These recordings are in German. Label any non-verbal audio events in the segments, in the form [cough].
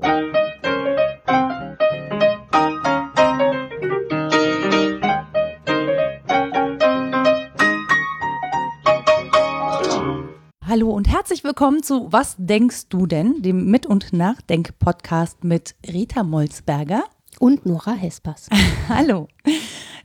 Hallo und herzlich willkommen zu Was denkst du denn? Dem Mit- und Nachdenk-Podcast mit Rita Molzberger und Nora Hespers. [laughs] Hallo.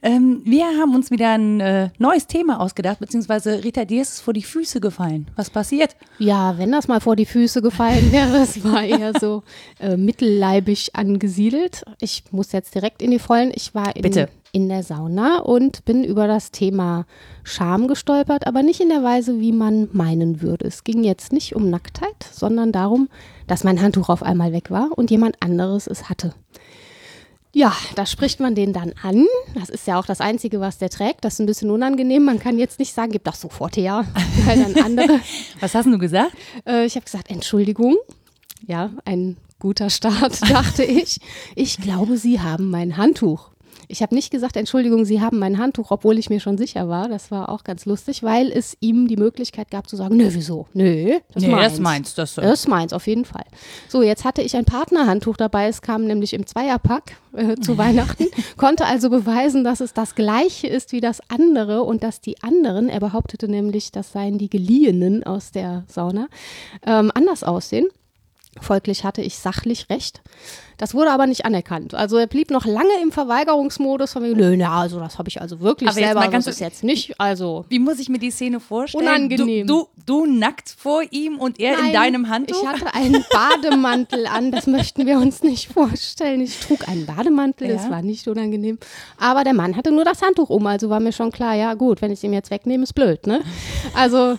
Ähm, wir haben uns wieder ein äh, neues Thema ausgedacht, beziehungsweise Rita, dir ist es vor die Füße gefallen. Was passiert? Ja, wenn das mal vor die Füße gefallen [laughs] wäre, es war eher [laughs] so äh, mittelleibig angesiedelt. Ich muss jetzt direkt in die Vollen. Ich war in, Bitte. in der Sauna und bin über das Thema Scham gestolpert, aber nicht in der Weise, wie man meinen würde. Es ging jetzt nicht um Nacktheit, sondern darum, dass mein Handtuch auf einmal weg war und jemand anderes es hatte. Ja, da spricht man den dann an. Das ist ja auch das Einzige, was der trägt. Das ist ein bisschen unangenehm. Man kann jetzt nicht sagen, gib das sofort her. Weil dann andere. [laughs] Was hast du gesagt? Äh, ich habe gesagt, Entschuldigung. Ja, ein guter Start, [laughs] dachte ich. Ich glaube, Sie haben mein Handtuch. Ich habe nicht gesagt, Entschuldigung, Sie haben mein Handtuch, obwohl ich mir schon sicher war. Das war auch ganz lustig, weil es ihm die Möglichkeit gab zu sagen, nö, wieso? Nö, das nee, meins. Das meins, das so. Das meins, auf jeden Fall. So, jetzt hatte ich ein Partnerhandtuch dabei. Es kam nämlich im Zweierpack äh, zu [laughs] Weihnachten, konnte also beweisen, dass es das gleiche ist wie das andere und dass die anderen, er behauptete nämlich, das seien die Geliehenen aus der Sauna, ähm, anders aussehen. Folglich hatte ich sachlich recht. Das wurde aber nicht anerkannt. Also er blieb noch lange im Verweigerungsmodus von mir, nö, na, also das habe ich also wirklich aber selber, jetzt das ist jetzt nicht, also. Wie muss ich mir die Szene vorstellen? Unangenehm. Du, du, du nackt vor ihm und er Nein, in deinem Handtuch? ich hatte einen Bademantel an, das möchten wir uns nicht vorstellen. Ich trug einen Bademantel, ja. das war nicht unangenehm. Aber der Mann hatte nur das Handtuch um, also war mir schon klar, ja gut, wenn ich es ihm jetzt wegnehme, ist blöd, ne? Also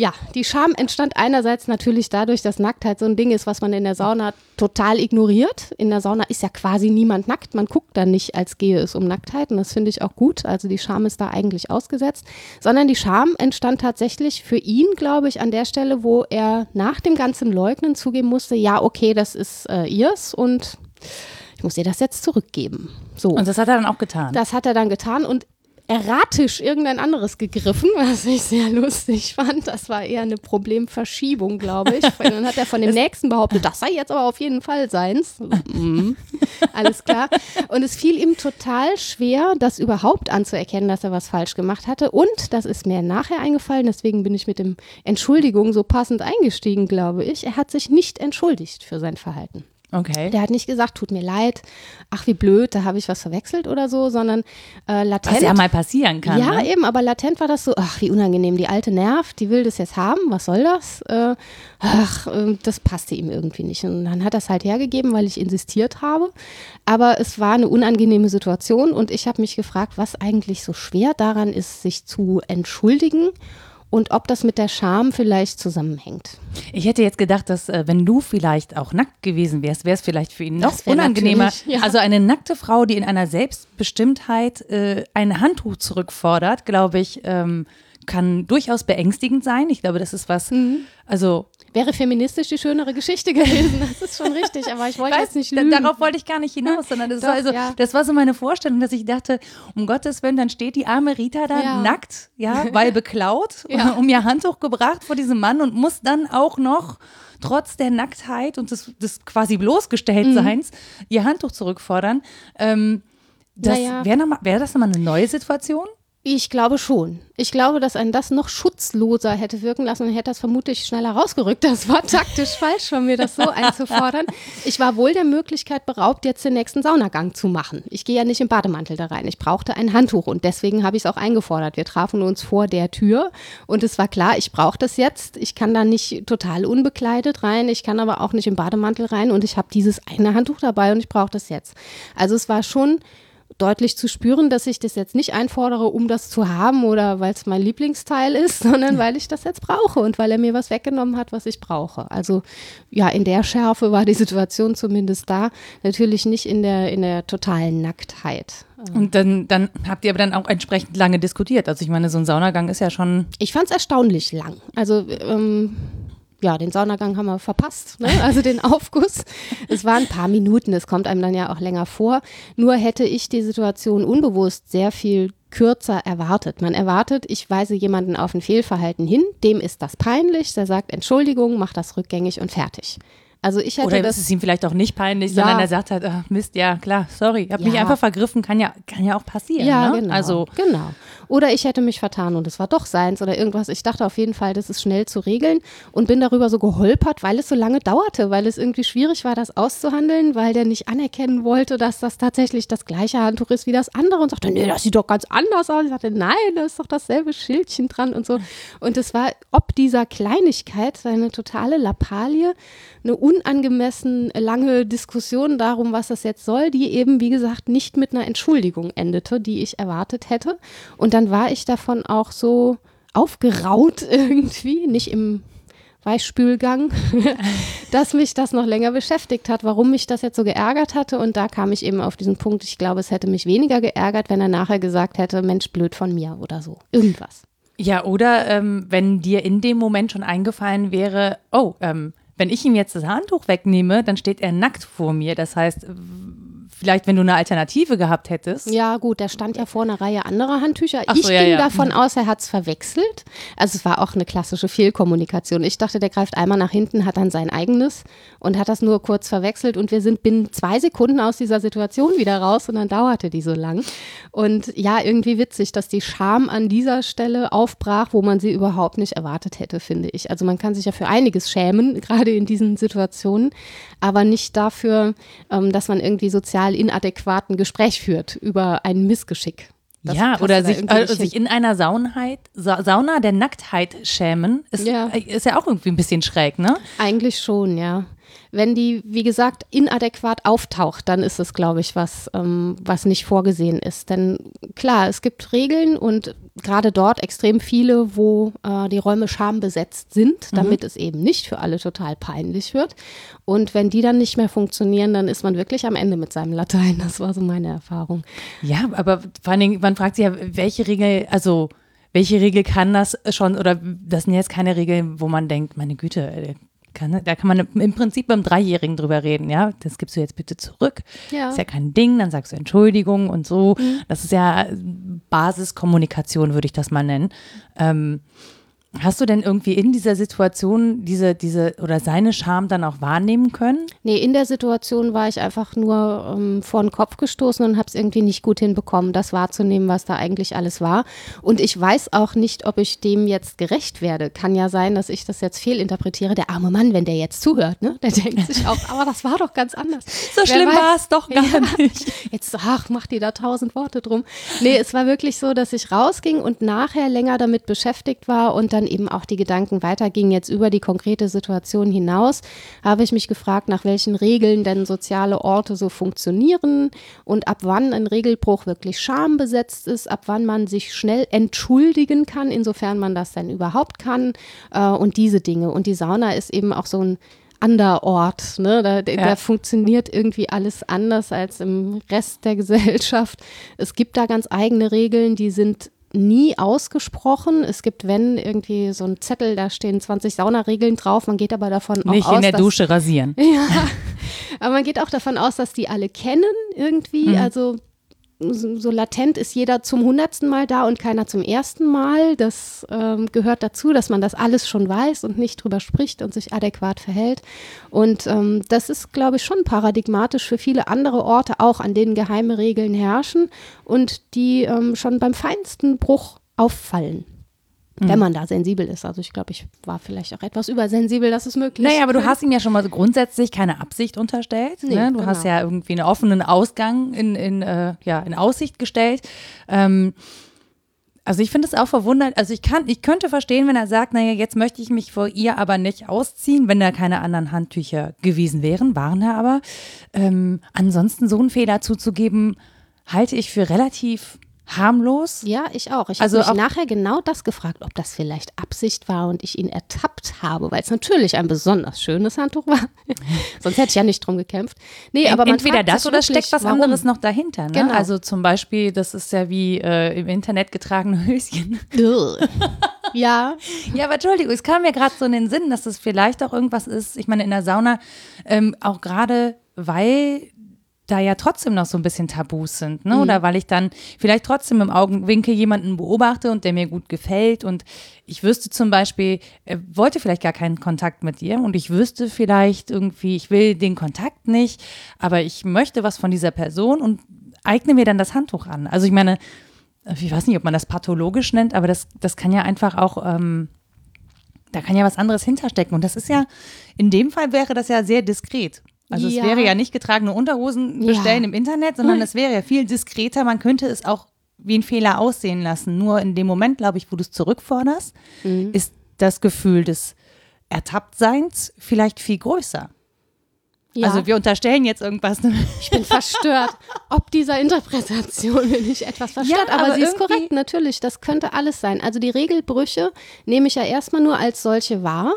ja, die Scham entstand einerseits natürlich dadurch, dass Nacktheit so ein Ding ist, was man in der Sauna total ignoriert. In der Sauna ist ja quasi niemand nackt. Man guckt dann nicht, als gehe es um Nacktheit. Und das finde ich auch gut. Also die Scham ist da eigentlich ausgesetzt. Sondern die Scham entstand tatsächlich für ihn, glaube ich, an der Stelle, wo er nach dem ganzen Leugnen zugeben musste, ja, okay, das ist äh, ihrs und ich muss ihr das jetzt zurückgeben. So. Und das hat er dann auch getan. Das hat er dann getan und erratisch irgendein anderes gegriffen, was ich sehr lustig fand. Das war eher eine Problemverschiebung, glaube ich. Dann hat er von dem [laughs] nächsten behauptet, das sei jetzt aber auf jeden Fall seins. Mhm. Alles klar. Und es fiel ihm total schwer, das überhaupt anzuerkennen, dass er was falsch gemacht hatte. Und das ist mir nachher eingefallen, deswegen bin ich mit dem Entschuldigung so passend eingestiegen, glaube ich. Er hat sich nicht entschuldigt für sein Verhalten. Okay. Der hat nicht gesagt, tut mir leid, ach wie blöd, da habe ich was verwechselt oder so, sondern äh, latent. Was ja mal passieren kann. Ja, ne? eben, aber latent war das so, ach wie unangenehm, die alte nervt, die will das jetzt haben, was soll das? Äh, ach, äh, das passte ihm irgendwie nicht. Und dann hat er es halt hergegeben, weil ich insistiert habe. Aber es war eine unangenehme Situation und ich habe mich gefragt, was eigentlich so schwer daran ist, sich zu entschuldigen und ob das mit der Scham vielleicht zusammenhängt. Ich hätte jetzt gedacht, dass äh, wenn du vielleicht auch nackt gewesen wärst, wäre es vielleicht für ihn noch unangenehmer. Ja. Also eine nackte Frau, die in einer Selbstbestimmtheit äh, ein Handtuch zurückfordert, glaube ich, ähm, kann durchaus beängstigend sein. Ich glaube, das ist was, mhm. also Wäre feministisch die schönere Geschichte [laughs] gewesen, das ist schon richtig, aber ich wollte jetzt nicht lügen. Darauf wollte ich gar nicht hinaus, sondern das, Doch, war, also, ja. das war so meine Vorstellung, dass ich dachte, um Gottes Willen, dann steht die arme Rita da ja. nackt, ja, [laughs] weil beklaut, ja. [laughs] um ihr Handtuch gebracht vor diesem Mann und muss dann auch noch trotz der Nacktheit und des, des quasi bloßgestelltseins mhm. ihr Handtuch zurückfordern. Ähm, das naja. wäre wär das nochmal eine neue Situation? Ich glaube schon. Ich glaube, dass ein das noch schutzloser hätte wirken lassen und hätte das vermutlich schneller rausgerückt. Das war taktisch falsch von mir, das so [laughs] einzufordern. Ich war wohl der Möglichkeit beraubt, jetzt den nächsten Saunagang zu machen. Ich gehe ja nicht im Bademantel da rein. Ich brauchte ein Handtuch und deswegen habe ich es auch eingefordert. Wir trafen uns vor der Tür und es war klar, ich brauche das jetzt. Ich kann da nicht total unbekleidet rein. Ich kann aber auch nicht im Bademantel rein und ich habe dieses eine Handtuch dabei und ich brauche das jetzt. Also es war schon deutlich zu spüren, dass ich das jetzt nicht einfordere, um das zu haben oder weil es mein Lieblingsteil ist, [laughs] sondern weil ich das jetzt brauche und weil er mir was weggenommen hat, was ich brauche. Also ja, in der Schärfe war die Situation zumindest da. Natürlich nicht in der, in der totalen Nacktheit. Und dann, dann habt ihr aber dann auch entsprechend lange diskutiert. Also ich meine, so ein Saunagang ist ja schon. Ich fand es erstaunlich lang. Also ähm, ja, den Saunagang haben wir verpasst, ne? [laughs] also den Aufguss. es waren ein paar Minuten, es kommt einem dann ja auch länger vor. Nur hätte ich die Situation unbewusst sehr viel kürzer erwartet. Man erwartet, ich weise jemanden auf ein Fehlverhalten hin, dem ist das peinlich, der sagt Entschuldigung, macht das rückgängig und fertig. Also ich hätte Oder das ist es ihm vielleicht auch nicht peinlich, ja. sondern er sagt halt, ach Mist, ja klar, sorry, ich habe ja. mich einfach vergriffen, kann ja, kann ja auch passieren. Ja, ne? genau. Also genau. Oder ich hätte mich vertan und es war doch seins oder irgendwas. Ich dachte auf jeden Fall, das ist schnell zu regeln und bin darüber so geholpert, weil es so lange dauerte, weil es irgendwie schwierig war, das auszuhandeln, weil der nicht anerkennen wollte, dass das tatsächlich das gleiche Handtuch ist wie das andere und sagte, nee, das sieht doch ganz anders aus. Ich sagte, nein, da ist doch dasselbe Schildchen dran und so. Und es war ob dieser Kleinigkeit eine totale Lappalie, eine unangemessen lange Diskussion darum, was das jetzt soll, die eben, wie gesagt, nicht mit einer Entschuldigung endete, die ich erwartet hätte. Und dann war ich davon auch so aufgeraut [laughs] irgendwie, nicht im Weichspülgang, [laughs] dass mich das noch länger beschäftigt hat, warum mich das jetzt so geärgert hatte. Und da kam ich eben auf diesen Punkt, ich glaube, es hätte mich weniger geärgert, wenn er nachher gesagt hätte, Mensch, blöd von mir oder so. Irgendwas. Ja, oder ähm, wenn dir in dem Moment schon eingefallen wäre, oh, ähm, wenn ich ihm jetzt das Handtuch wegnehme, dann steht er nackt vor mir. Das heißt, vielleicht, wenn du eine Alternative gehabt hättest. Ja, gut, der stand ja vor einer Reihe anderer Handtücher. Ach ich so, ja, ging ja. davon aus, er hat es verwechselt. Also es war auch eine klassische Fehlkommunikation. Ich dachte, der greift einmal nach hinten, hat dann sein eigenes und hat das nur kurz verwechselt und wir sind binnen zwei Sekunden aus dieser Situation wieder raus und dann dauerte die so lang. Und ja, irgendwie witzig, dass die Scham an dieser Stelle aufbrach, wo man sie überhaupt nicht erwartet hätte, finde ich. Also man kann sich ja für einiges schämen, [laughs] gerade in diesen Situationen, aber nicht dafür, ähm, dass man irgendwie sozial inadäquaten Gespräch führt über ein Missgeschick. Das ja, oder sich, äh, sich in einer Saunheit, Sa Sauna der Nacktheit schämen, ist ja. ist ja auch irgendwie ein bisschen schräg, ne? Eigentlich schon, ja. Wenn die, wie gesagt, inadäquat auftaucht, dann ist es, glaube ich, was, ähm, was nicht vorgesehen ist. Denn klar, es gibt Regeln und gerade dort extrem viele, wo äh, die Räume schambesetzt sind, mhm. damit mhm. es eben nicht für alle total peinlich wird. Und wenn die dann nicht mehr funktionieren, dann ist man wirklich am Ende mit seinem Latein. Das war so meine Erfahrung. Ja, aber vor allen Dingen, man fragt sich ja, welche Regel, also welche Regel kann das schon, oder das sind jetzt keine Regeln, wo man denkt, meine Güte, kann, da kann man im Prinzip beim Dreijährigen drüber reden, ja. Das gibst du jetzt bitte zurück. Ja. Ist ja kein Ding, dann sagst du Entschuldigung und so. Mhm. Das ist ja Basiskommunikation, würde ich das mal nennen. Ähm, Hast du denn irgendwie in dieser Situation diese, diese oder seine Scham dann auch wahrnehmen können? Nee, in der Situation war ich einfach nur ähm, vor den Kopf gestoßen und habe es irgendwie nicht gut hinbekommen, das wahrzunehmen, was da eigentlich alles war. Und ich weiß auch nicht, ob ich dem jetzt gerecht werde. Kann ja sein, dass ich das jetzt fehlinterpretiere. Der arme Mann, wenn der jetzt zuhört, ne, der denkt sich auch, aber das war doch ganz anders. [laughs] So Wer schlimm war es doch gar ja, nicht. [laughs] Jetzt, ach, mach dir da tausend Worte drum. Nee, es war wirklich so, dass ich rausging und nachher länger damit beschäftigt war und dann dann eben auch die Gedanken weitergingen, jetzt über die konkrete Situation hinaus, habe ich mich gefragt, nach welchen Regeln denn soziale Orte so funktionieren und ab wann ein Regelbruch wirklich schambesetzt ist, ab wann man sich schnell entschuldigen kann, insofern man das denn überhaupt kann äh, und diese Dinge. Und die Sauna ist eben auch so ein Anderort. Ne? Da, ja. da, funktioniert irgendwie alles anders als im Rest der [laughs] Gesellschaft. Es gibt da ganz eigene Regeln, die sind nie ausgesprochen. Es gibt, wenn, irgendwie so ein Zettel, da stehen 20 Saunaregeln drauf. Man geht aber davon Nicht aus. in der Dusche rasieren. [laughs] Ja. Aber man geht auch davon aus, dass die alle kennen irgendwie. Mhm. Also so latent ist jeder zum hundertsten Mal da und keiner zum ersten Mal. Das ähm, gehört dazu, dass man das alles schon weiß und nicht drüber spricht und sich adäquat verhält. Und ähm, das ist, glaube ich, schon paradigmatisch für viele andere Orte, auch an denen geheime Regeln herrschen und die ähm, schon beim feinsten Bruch auffallen wenn mhm. man da sensibel ist. Also ich glaube, ich war vielleicht auch etwas übersensibel, das ist möglich. Naja, aber du hast ihm ja schon mal grundsätzlich keine Absicht unterstellt. Nee, ne? Du genau. hast ja irgendwie einen offenen Ausgang in, in, äh, ja, in Aussicht gestellt. Ähm, also ich finde es auch verwundert, also ich kann, ich könnte verstehen, wenn er sagt, naja, jetzt möchte ich mich vor ihr aber nicht ausziehen, wenn da keine anderen Handtücher gewesen wären, waren er aber. Ähm, ansonsten so einen Fehler zuzugeben, halte ich für relativ harmlos. Ja, ich auch. Ich also habe mich nachher genau das gefragt, ob das vielleicht Absicht war und ich ihn ertappt habe, weil es natürlich ein besonders schönes Handtuch war. [laughs] Sonst hätte ich ja nicht drum gekämpft. Nee, aber entweder das oder steckt was warum? anderes noch dahinter. Ne? Genau. Also zum Beispiel, das ist ja wie äh, im Internet getragene [laughs] Höschen. ja. [laughs] Ja, aber Entschuldigung, es kam mir gerade so in den Sinn, dass das vielleicht auch irgendwas ist. Ich meine, in der Sauna, ähm, auch gerade weil da ja trotzdem noch so ein bisschen Tabus sind, ne? Mhm. Oder weil ich dann vielleicht trotzdem im Augenwinkel jemanden beobachte und der mir gut gefällt und ich wüsste zum Beispiel, er wollte vielleicht gar keinen Kontakt mit dir und ich wüsste vielleicht irgendwie, ich will den Kontakt nicht, aber ich möchte was von dieser Person und eigne mir dann das Handtuch an. Also ich meine, ich weiß nicht, ob man das pathologisch nennt, aber das, das kann ja einfach auch, ähm, da kann ja was anderes hinterstecken. Und das ist ja, in dem Fall wäre das ja sehr diskret. Also ja. es wäre ja nicht getragene Unterhosen bestellen ja. im Internet, sondern es wäre ja viel diskreter. Man könnte es auch wie ein Fehler aussehen lassen. Nur in dem Moment, glaube ich, wo du es zurückforderst, mhm. ist das Gefühl des Ertapptseins vielleicht viel größer. Ja. Also wir unterstellen jetzt irgendwas. Ich bin verstört. Ob dieser Interpretation bin ich etwas verstört. Ja, aber, aber sie ist korrekt, natürlich. Das könnte alles sein. Also die Regelbrüche nehme ich ja erstmal nur als solche wahr,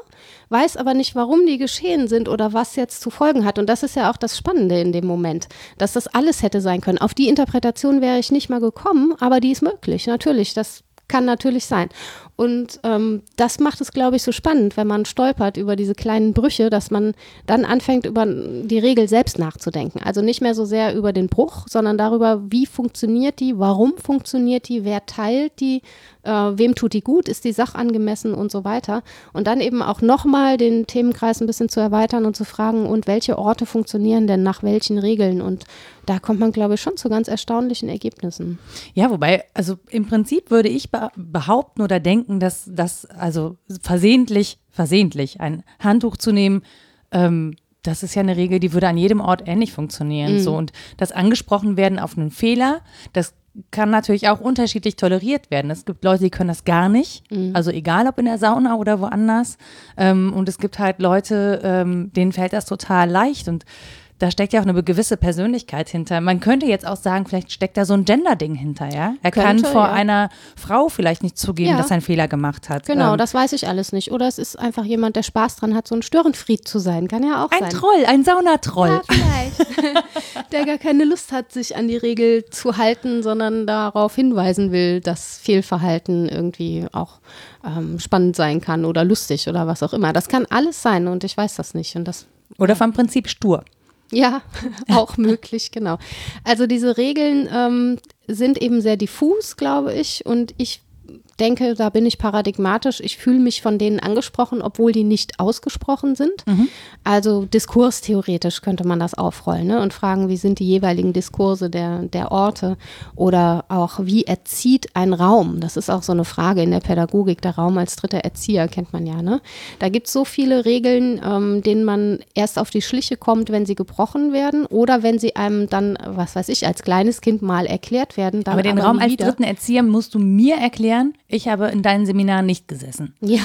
weiß aber nicht, warum die geschehen sind oder was jetzt zu folgen hat. Und das ist ja auch das Spannende in dem Moment, dass das alles hätte sein können. Auf die Interpretation wäre ich nicht mal gekommen, aber die ist möglich. Natürlich, das kann natürlich sein. Und ähm, das macht es, glaube ich, so spannend, wenn man stolpert über diese kleinen Brüche, dass man dann anfängt, über die Regel selbst nachzudenken. Also nicht mehr so sehr über den Bruch, sondern darüber, wie funktioniert die, warum funktioniert die, wer teilt die, äh, wem tut die gut, ist die sachangemessen und so weiter. Und dann eben auch nochmal den Themenkreis ein bisschen zu erweitern und zu fragen, und welche Orte funktionieren denn nach welchen Regeln? Und da kommt man, glaube ich, schon zu ganz erstaunlichen Ergebnissen. Ja, wobei, also im Prinzip würde ich behaupten oder denken, dass das, also versehentlich, versehentlich ein Handtuch zu nehmen, ähm, das ist ja eine Regel, die würde an jedem Ort ähnlich funktionieren. Mhm. So und das angesprochen werden auf einen Fehler, das kann natürlich auch unterschiedlich toleriert werden. Es gibt Leute, die können das gar nicht, mhm. also egal ob in der Sauna oder woanders. Ähm, und es gibt halt Leute, ähm, denen fällt das total leicht und da steckt ja auch eine gewisse Persönlichkeit hinter. Man könnte jetzt auch sagen, vielleicht steckt da so ein Gender-Ding hinter, ja? Er könnte, kann vor ja. einer Frau vielleicht nicht zugeben, ja. dass er einen Fehler gemacht hat. Genau, ähm, das weiß ich alles nicht. Oder es ist einfach jemand, der Spaß dran hat, so ein Störenfried zu sein. Kann ja auch ein sein. Ein Troll, ein Saunatroll. Ja, vielleicht. [laughs] der gar keine Lust hat, sich an die Regel zu halten, sondern darauf hinweisen will, dass Fehlverhalten irgendwie auch ähm, spannend sein kann oder lustig oder was auch immer. Das kann alles sein und ich weiß das nicht. Und das, oder vom Prinzip stur. Ja, [laughs] auch möglich, genau. Also diese Regeln ähm, sind eben sehr diffus, glaube ich. Und ich denke, da bin ich paradigmatisch. Ich fühle mich von denen angesprochen, obwohl die nicht ausgesprochen sind. Mhm. Also diskurstheoretisch könnte man das aufrollen ne? und fragen, wie sind die jeweiligen Diskurse der, der Orte oder auch, wie erzieht ein Raum? Das ist auch so eine Frage in der Pädagogik. Der Raum als dritter Erzieher kennt man ja. Ne? Da gibt es so viele Regeln, ähm, denen man erst auf die Schliche kommt, wenn sie gebrochen werden oder wenn sie einem dann, was weiß ich, als kleines Kind mal erklärt werden. aber den aber Raum als dritten Erzieher musst du mir erklären? Ich habe in deinen Seminaren nicht gesessen. Ja.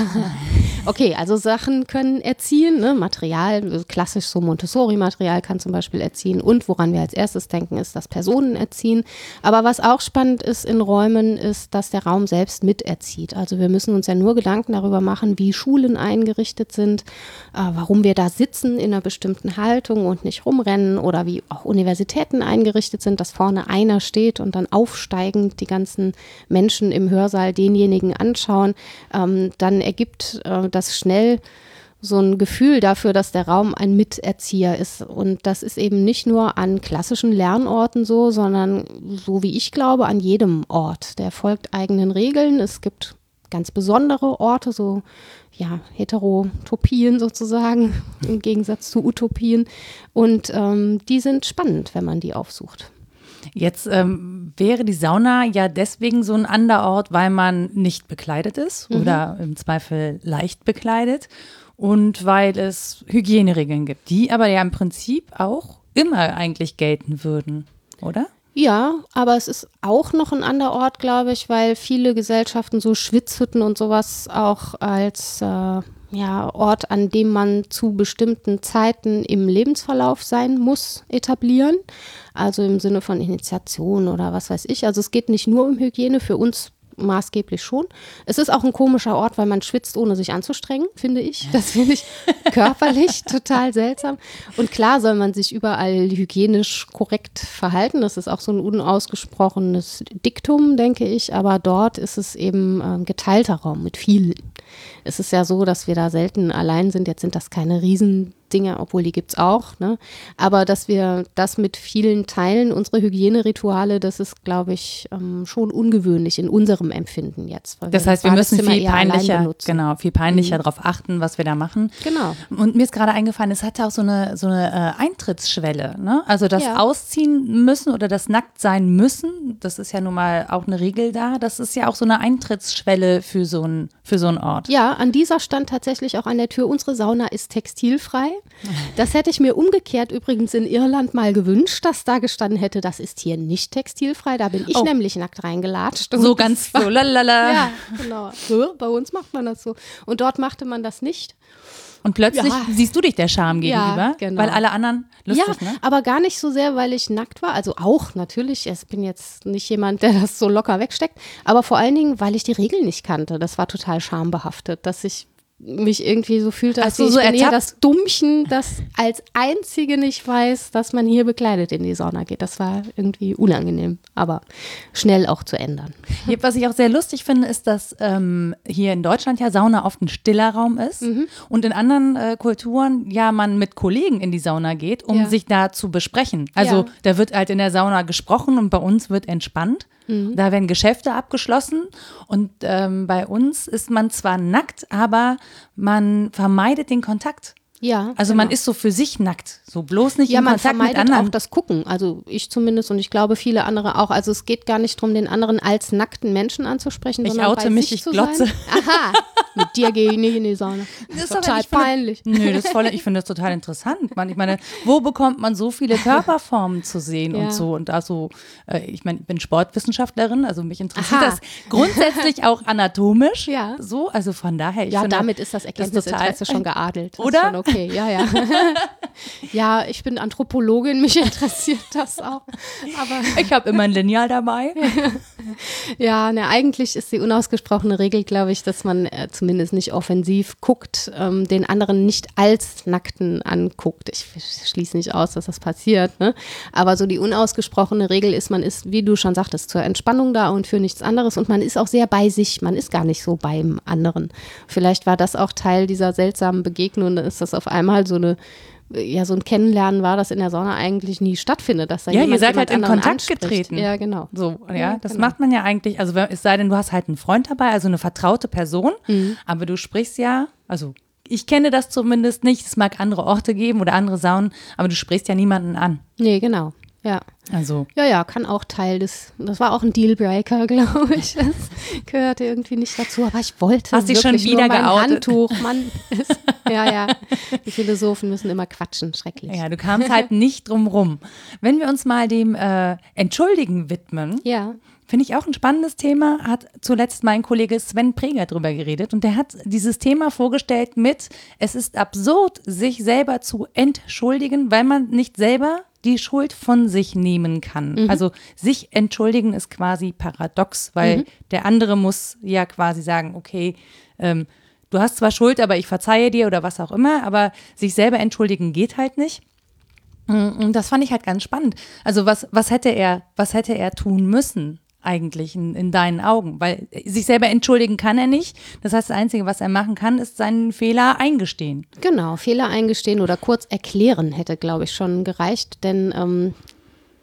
Okay, also Sachen können erziehen, ne? Material, klassisch so Montessori-Material kann zum Beispiel erziehen. Und woran wir als erstes denken, ist das Personen erziehen. Aber was auch spannend ist in Räumen, ist, dass der Raum selbst miterzieht. Also wir müssen uns ja nur Gedanken darüber machen, wie Schulen eingerichtet sind, äh, warum wir da sitzen in einer bestimmten Haltung und nicht rumrennen oder wie auch Universitäten eingerichtet sind, dass vorne einer steht und dann aufsteigend die ganzen Menschen im Hörsaal denjenigen anschauen. Ähm, dann ergibt äh, das schnell so ein Gefühl dafür, dass der Raum ein Miterzieher ist. Und das ist eben nicht nur an klassischen Lernorten so, sondern so wie ich glaube, an jedem Ort. Der folgt eigenen Regeln. Es gibt ganz besondere Orte, so ja, Heterotopien sozusagen, [laughs] im Gegensatz zu Utopien. Und ähm, die sind spannend, wenn man die aufsucht. Jetzt ähm, wäre die Sauna ja deswegen so ein Anderort, weil man nicht bekleidet ist mhm. oder im Zweifel leicht bekleidet und weil es Hygieneregeln gibt, die aber ja im Prinzip auch immer eigentlich gelten würden, oder? Ja, aber es ist auch noch ein anderer Ort, glaube ich, weil viele Gesellschaften so Schwitzhütten und sowas auch als äh, ja, Ort, an dem man zu bestimmten Zeiten im Lebensverlauf sein muss, etablieren. Also im Sinne von Initiation oder was weiß ich. Also es geht nicht nur um Hygiene, für uns maßgeblich schon. Es ist auch ein komischer Ort, weil man schwitzt, ohne sich anzustrengen, finde ich. Das finde ich [laughs] körperlich total seltsam. Und klar soll man sich überall hygienisch korrekt verhalten. Das ist auch so ein unausgesprochenes Diktum, denke ich. Aber dort ist es eben äh, geteilter Raum mit vielen. Es ist ja so, dass wir da selten allein sind. Jetzt sind das keine riesen Dinge, obwohl die gibt es auch. Ne? Aber dass wir das mit vielen teilen, unsere Hygienerituale, das ist, glaube ich, ähm, schon ungewöhnlich in unserem Empfinden jetzt. das heißt, wir müssen viel peinlicher, genau, viel peinlicher mhm. darauf achten, was wir da machen. Genau. Und mir ist gerade eingefallen, es hatte auch so eine, so eine äh, Eintrittsschwelle. Ne? Also das ja. Ausziehen müssen oder das nackt sein müssen, das ist ja nun mal auch eine Regel da. Das ist ja auch so eine Eintrittsschwelle für so ein, für so einen Ort. Ja, an dieser stand tatsächlich auch an der Tür, unsere Sauna ist textilfrei. Das hätte ich mir umgekehrt übrigens in Irland mal gewünscht, dass da gestanden hätte, das ist hier nicht textilfrei. Da bin ich oh. nämlich nackt reingelatscht. So ganz so, lalala. [laughs] Ja, genau. So, bei uns macht man das so. Und dort machte man das nicht. Und plötzlich ja. siehst du dich der Scham gegenüber, ja, genau. weil alle anderen lustig, ja, ne? aber gar nicht so sehr, weil ich nackt war. Also auch natürlich, ich bin jetzt nicht jemand, der das so locker wegsteckt, aber vor allen Dingen, weil ich die Regeln nicht kannte. Das war total schambehaftet, dass ich mich irgendwie so fühlte, als so, so ich bin das Dummchen, das als einzige nicht weiß, dass man hier bekleidet in die Sauna geht. Das war irgendwie unangenehm, aber schnell auch zu ändern. Was ich auch sehr lustig finde, ist, dass ähm, hier in Deutschland ja Sauna oft ein stiller Raum ist mhm. und in anderen äh, Kulturen ja man mit Kollegen in die Sauna geht, um ja. sich da zu besprechen. Also ja. da wird halt in der Sauna gesprochen und bei uns wird entspannt. Mhm. Da werden Geschäfte abgeschlossen und ähm, bei uns ist man zwar nackt, aber man vermeidet den Kontakt. Ja. Also genau. man ist so für sich nackt, so bloß nicht ja, in Kontakt mit anderen. auch das Gucken, also ich zumindest und ich glaube viele andere auch. Also es geht gar nicht darum, den anderen als nackten Menschen anzusprechen, ich sondern oute mich, ich glotze. Sein. Aha, mit dir gehe ich nicht in die Sauna. [laughs] Das ist total finde, peinlich. Nö, das voll, ich finde das total interessant. Man, ich meine, wo bekommt man so viele [laughs] Körperformen zu sehen ja. und so und da so, äh, ich meine, ich bin Sportwissenschaftlerin, also mich interessiert Aha. das grundsätzlich auch anatomisch. Ja. So, also von daher. ja, finde, damit ist das Erkenntnisinteresse schon geadelt. Das Oder? Okay, ja, ja. [laughs] ja, ich bin Anthropologin, mich interessiert das auch. Aber ich habe immer ein Lineal dabei. [laughs] ja, ne, eigentlich ist die unausgesprochene Regel, glaube ich, dass man äh, zumindest nicht offensiv guckt, ähm, den anderen nicht als Nackten anguckt. Ich schließe nicht aus, dass das passiert. Ne? Aber so die unausgesprochene Regel ist, man ist, wie du schon sagtest, zur Entspannung da und für nichts anderes. Und man ist auch sehr bei sich. Man ist gar nicht so beim anderen. Vielleicht war das auch Teil dieser seltsamen Begegnung. Da ist das auf einmal so eine ja, so ein Kennenlernen war, das in der Sonne eigentlich nie stattfindet. Dass da ja, ihr seid halt in Kontakt anspricht. getreten. Ja, genau. So, ja, ja das genau. macht man ja eigentlich, also es sei denn, du hast halt einen Freund dabei, also eine vertraute Person, mhm. aber du sprichst ja, also ich kenne das zumindest nicht, es mag andere Orte geben oder andere Saunen, aber du sprichst ja niemanden an. Nee, genau. Ja. Also. Ja, ja, kann auch Teil des, das war auch ein Dealbreaker, [laughs] glaube ich. Das gehörte irgendwie nicht dazu, aber ich wollte Hast dich schon wieder nur mein geoutet? Handtuch. Mann, ist, [laughs] [laughs] ja, ja. Die Philosophen müssen immer quatschen, schrecklich. Ja, du kamst halt nicht drum rum. Wenn wir uns mal dem äh, Entschuldigen widmen. Ja. Finde ich auch ein spannendes Thema, hat zuletzt mein Kollege Sven Preger drüber geredet und der hat dieses Thema vorgestellt mit, es ist absurd, sich selber zu entschuldigen, weil man nicht selber die Schuld von sich nehmen kann. Mhm. Also sich entschuldigen ist quasi paradox, weil mhm. der andere muss ja quasi sagen, okay, ähm, du hast zwar Schuld, aber ich verzeihe dir oder was auch immer, aber sich selber entschuldigen geht halt nicht. Und das fand ich halt ganz spannend. Also was, was hätte er, was hätte er tun müssen? Eigentlich in, in, deinen Augen? Weil sich selber entschuldigen kann er nicht. Das heißt, das Einzige, was er machen kann, ist seinen Fehler eingestehen. Genau, Fehler eingestehen oder kurz erklären hätte, glaube ich, schon gereicht. Denn ähm,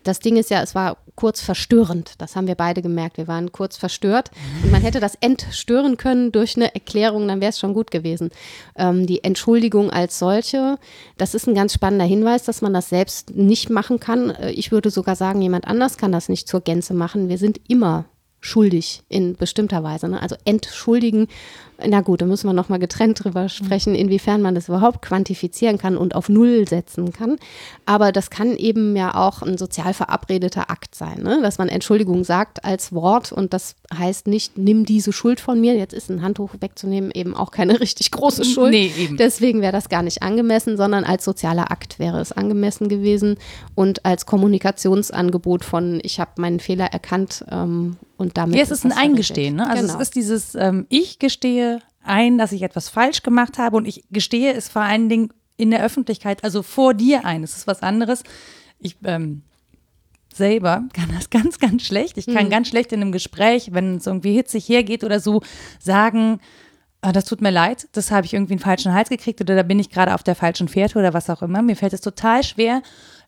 das Ding ist ja, es war kurz verstörend. Das haben wir beide gemerkt. Wir waren kurz verstört. Und man hätte das entstören können durch eine Erklärung, dann wäre es schon gut gewesen. Ähm, die Entschuldigung als solche, das ist ein ganz spannender Hinweis, dass man das selbst nicht machen kann. Äh, ich würde sogar sagen, jemand anders kann das nicht zur Gänze machen. Wir sind immer schuldig in bestimmter Weise. Ne? Also entschuldigen na gut, da müssen wir nochmal getrennt drüber sprechen, inwiefern man das überhaupt quantifizieren kann und auf Null setzen kann. Aber das kann eben ja auch ein sozial verabredeter Akt sein, ne? dass man Entschuldigung sagt als Wort und das heißt nicht, nimm diese Schuld von mir. Jetzt ist ein Handtuch wegzunehmen eben auch keine [laughs] richtig große Schuld. Nee, eben. Deswegen wäre das gar nicht angemessen, sondern als sozialer Akt wäre es angemessen gewesen und als Kommunikationsangebot von, ich habe meinen Fehler erkannt ähm, und damit. Ja, es ist, ein Eingestehen. Ne? Also genau. es ist dieses, ähm, ich gestehe ein, dass ich etwas falsch gemacht habe und ich gestehe es vor allen Dingen in der Öffentlichkeit, also vor dir ein. Es ist was anderes. Ich ähm, selber kann das [laughs] ganz, ganz schlecht. Ich kann mhm. ganz schlecht in einem Gespräch, wenn es irgendwie hitzig hergeht oder so, sagen, ah, das tut mir leid, das habe ich irgendwie einen falschen Hals gekriegt oder da bin ich gerade auf der falschen Fährte oder was auch immer. Mir fällt es total schwer,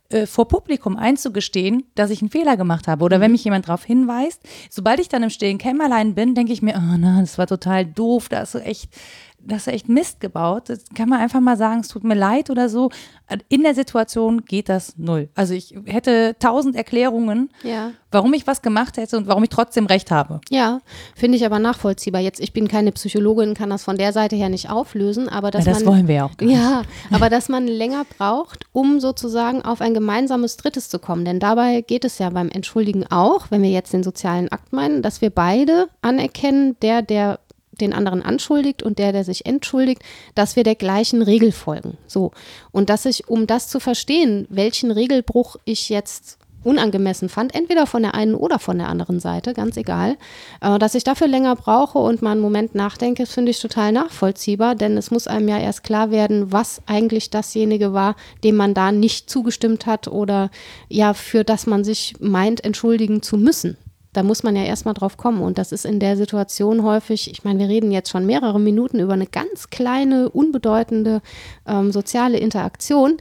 äh, vor Publikum einzugestehen, dass ich einen Fehler gemacht habe. Oder wenn mhm. mich jemand darauf hinweist, sobald ich dann im stillen Kämmerlein bin, denke ich mir, oh na, das war total doof, da hast du echt das ist echt Mist gebaut. Das kann man einfach mal sagen, es tut mir leid oder so. In der Situation geht das null. Also ich hätte tausend Erklärungen, ja. warum ich was gemacht hätte und warum ich trotzdem recht habe. Ja, finde ich aber nachvollziehbar. Jetzt, ich bin keine Psychologin, kann das von der Seite her nicht auflösen, aber dass ja, das man, wollen wir ja auch. Ja, [laughs] aber dass man länger braucht, um sozusagen auf ein gemeinsames Drittes zu kommen. Denn dabei geht es ja beim Entschuldigen auch, wenn wir jetzt den sozialen Akt meinen, dass wir beide anerkennen, der, der den anderen anschuldigt und der, der sich entschuldigt, dass wir der gleichen Regel folgen. So. Und dass ich, um das zu verstehen, welchen Regelbruch ich jetzt unangemessen fand, entweder von der einen oder von der anderen Seite, ganz egal, äh, dass ich dafür länger brauche und mal einen Moment nachdenke, finde ich total nachvollziehbar, denn es muss einem ja erst klar werden, was eigentlich dasjenige war, dem man da nicht zugestimmt hat oder ja, für das man sich meint, entschuldigen zu müssen da muss man ja erstmal drauf kommen. Und das ist in der Situation häufig, ich meine, wir reden jetzt schon mehrere Minuten über eine ganz kleine, unbedeutende ähm, soziale Interaktion.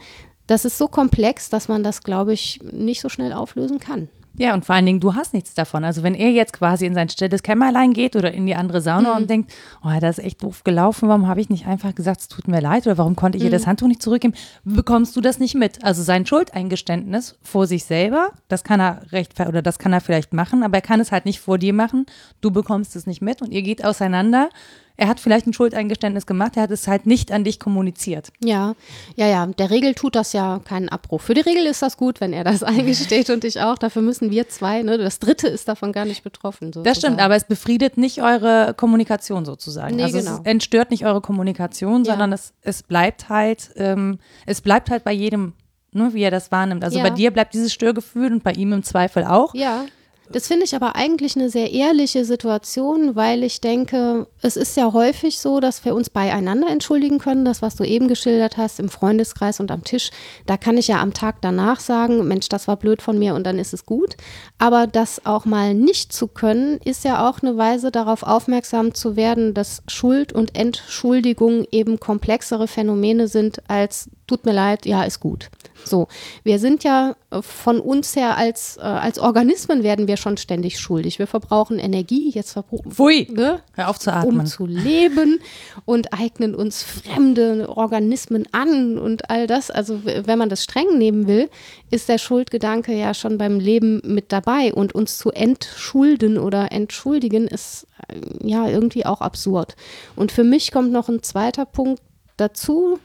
Das ist so komplex, dass man das, glaube ich, nicht so schnell auflösen kann. Ja, und vor allen Dingen, du hast nichts davon. Also wenn er jetzt quasi in sein stilles Kämmerlein geht oder in die andere Sauna mhm. und denkt, oh, das ist echt doof gelaufen, warum habe ich nicht einfach gesagt, es tut mir leid oder warum konnte ich mhm. ihr das Handtuch nicht zurückgeben, bekommst du das nicht mit. Also sein Schuldeingeständnis vor sich selber, das kann er recht oder das kann er vielleicht machen, aber er kann es halt nicht vor dir machen. Du bekommst es nicht mit und ihr geht auseinander er hat vielleicht ein Schuldeingeständnis gemacht, er hat es halt nicht an dich kommuniziert. Ja, ja, ja. Der Regel tut das ja keinen Abbruch. Für die Regel ist das gut, wenn er das [laughs] eingesteht und ich auch. Dafür müssen wir zwei, ne? Das dritte ist davon gar nicht betroffen. Sozusagen. Das stimmt, aber es befriedet nicht eure Kommunikation sozusagen. Nee, also genau. es entstört nicht eure Kommunikation, ja. sondern es, es bleibt halt, ähm, es bleibt halt bei jedem ne, wie er das wahrnimmt. Also ja. bei dir bleibt dieses Störgefühl und bei ihm im Zweifel auch. Ja. Das finde ich aber eigentlich eine sehr ehrliche Situation, weil ich denke, es ist ja häufig so, dass wir uns beieinander entschuldigen können. Das, was du eben geschildert hast, im Freundeskreis und am Tisch, da kann ich ja am Tag danach sagen, Mensch, das war blöd von mir und dann ist es gut. Aber das auch mal nicht zu können, ist ja auch eine Weise darauf aufmerksam zu werden, dass Schuld und Entschuldigung eben komplexere Phänomene sind als tut mir leid, ja, ist gut. So, wir sind ja äh, von uns her als, äh, als Organismen werden wir schon ständig schuldig. Wir verbrauchen Energie, jetzt verbrauchen ne? hör auf zu atmen. um zu leben und eignen uns fremde Organismen an und all das. Also wenn man das streng nehmen will, ist der Schuldgedanke ja schon beim Leben mit dabei und uns zu entschulden oder entschuldigen ist äh, ja irgendwie auch absurd. Und für mich kommt noch ein zweiter Punkt dazu,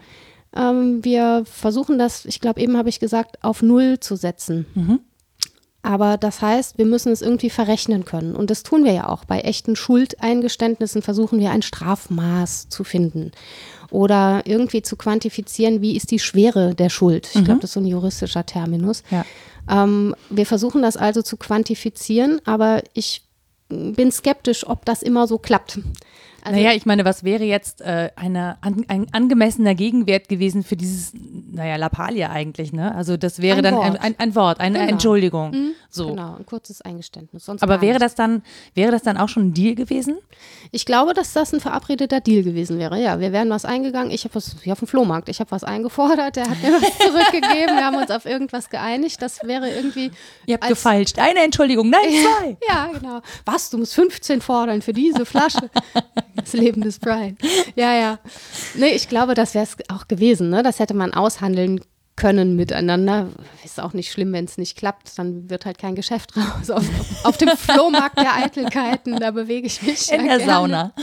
ähm, wir versuchen das, ich glaube, eben habe ich gesagt, auf Null zu setzen. Mhm. Aber das heißt, wir müssen es irgendwie verrechnen können. Und das tun wir ja auch. Bei echten Schuldeingeständnissen versuchen wir ein Strafmaß zu finden oder irgendwie zu quantifizieren, wie ist die Schwere der Schuld. Ich glaube, mhm. das ist so ein juristischer Terminus. Ja. Ähm, wir versuchen das also zu quantifizieren, aber ich bin skeptisch, ob das immer so klappt. Also, naja, ich meine, was wäre jetzt äh, eine, an, ein angemessener Gegenwert gewesen für dieses, naja, Lappalia eigentlich, ne? Also das wäre ein dann Wort. Ein, ein, Wort, eine genau. Entschuldigung. Mhm. So. Genau, ein kurzes Eingeständnis. Sonst Aber wäre das dann, wäre das dann auch schon ein Deal gewesen? Ich glaube, dass das ein verabredeter Deal gewesen wäre. Ja, wir wären was eingegangen. Ich habe was, wie auf dem Flohmarkt, ich habe was eingefordert, der hat mir was [laughs] zurückgegeben, wir haben uns auf irgendwas geeinigt. Das wäre irgendwie. Ihr habt gefeilscht. Eine Entschuldigung, nein, zwei. ja, genau. Was, du musst 15 fordern für diese Flasche. [laughs] Das Leben des Brian. Ja, ja. Nee, ich glaube, das wäre es auch gewesen. Ne? Das hätte man aushandeln können miteinander. Ist auch nicht schlimm, wenn es nicht klappt, dann wird halt kein Geschäft [laughs] raus. Auf, auf dem Flohmarkt der Eitelkeiten, da bewege ich mich. In der gerne. Sauna.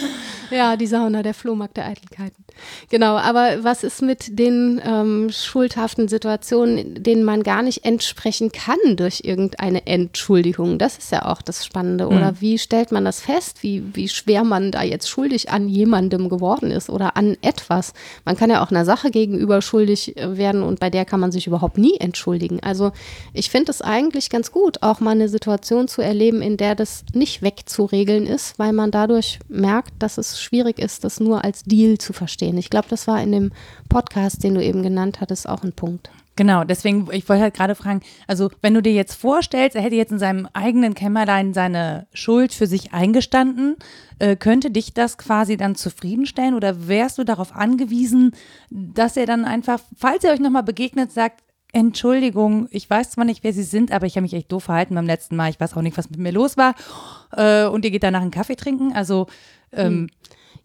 Ja, die Sauna, der Flohmarkt der Eitelkeiten. Genau, aber was ist mit den ähm, schuldhaften Situationen, denen man gar nicht entsprechen kann durch irgendeine Entschuldigung? Das ist ja auch das Spannende. Oder mhm. wie stellt man das fest, wie, wie schwer man da jetzt schuldig an jemandem geworden ist oder an etwas? Man kann ja auch einer Sache gegenüber schuldig äh, werden und bei der kann man sich überhaupt nie entschuldigen. Also ich finde es eigentlich ganz gut, auch mal eine Situation zu erleben, in der das nicht wegzuregeln ist, weil man dadurch merkt, dass es schwierig ist, das nur als Deal zu verstehen. Ich glaube, das war in dem Podcast, den du eben genannt hattest, auch ein Punkt. Genau, deswegen, ich wollte halt gerade fragen, also wenn du dir jetzt vorstellst, er hätte jetzt in seinem eigenen Kämmerlein seine Schuld für sich eingestanden, äh, könnte dich das quasi dann zufriedenstellen oder wärst du darauf angewiesen, dass er dann einfach, falls er euch nochmal begegnet, sagt, Entschuldigung, ich weiß zwar nicht, wer Sie sind, aber ich habe mich echt doof verhalten beim letzten Mal. Ich weiß auch nicht, was mit mir los war. Äh, und ihr geht danach einen Kaffee trinken. Also ähm, hm.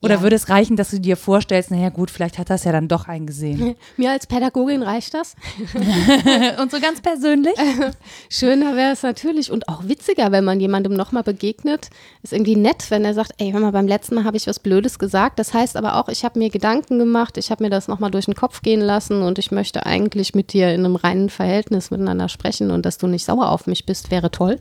Oder ja. würde es reichen, dass du dir vorstellst, naja gut, vielleicht hat das ja dann doch eingesehen. [laughs] Mir als Pädagogin reicht das. [laughs] und so ganz persönlich? [laughs] Schöner wäre es natürlich und auch witziger, wenn man jemandem nochmal begegnet. Ist irgendwie nett, wenn er sagt, ey, hör mal, beim letzten Mal habe ich was Blödes gesagt. Das heißt aber auch, ich habe mir Gedanken gemacht, ich habe mir das nochmal durch den Kopf gehen lassen und ich möchte eigentlich mit dir in einem reinen Verhältnis miteinander sprechen und dass du nicht sauer auf mich bist, wäre toll.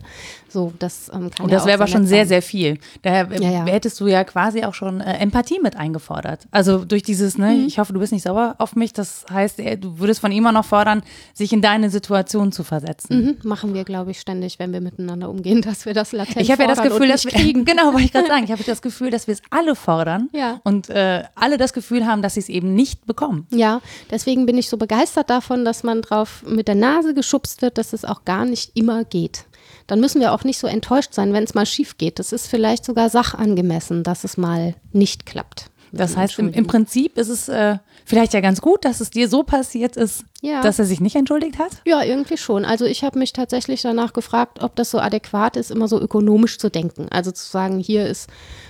So, das ähm, kann Und das wäre aber schon sehr, sehr viel. Daher ja, ja. hättest du ja quasi auch schon äh, Empathie mit eingefordert. Also durch dieses, ne, mhm. ich hoffe, du bist nicht sauer auf mich. Das heißt, du würdest von ihm auch noch fordern, sich in deine Situation zu versetzen. Mhm. Machen wir, glaube ich, ständig, wenn wir miteinander umgehen, dass wir das latent Ich habe ja das Gefühl, dass wir, kriegen. [laughs] genau, wollte ich gerade [laughs] sagen, ich habe das Gefühl, dass wir es alle fordern ja. und äh, alle das Gefühl haben, dass sie es eben nicht bekommen. Ja, deswegen bin ich so begeistert davon, dass man drauf mit der Nase geschubst wird, dass es auch gar nicht immer geht dann müssen wir auch nicht so enttäuscht sein, wenn es mal schief geht. Es ist vielleicht sogar sachangemessen, dass es mal nicht klappt. Das heißt, im, im, Prinzip ist es äh, vielleicht ja ganz gut, dass es dir so passiert ist, ja. dass er sich nicht entschuldigt hat? Ja, irgendwie schon. Also ich habe mich tatsächlich danach gefragt, ob das so adäquat ist, immer so ökonomisch zu denken. Also zu sagen, hier ist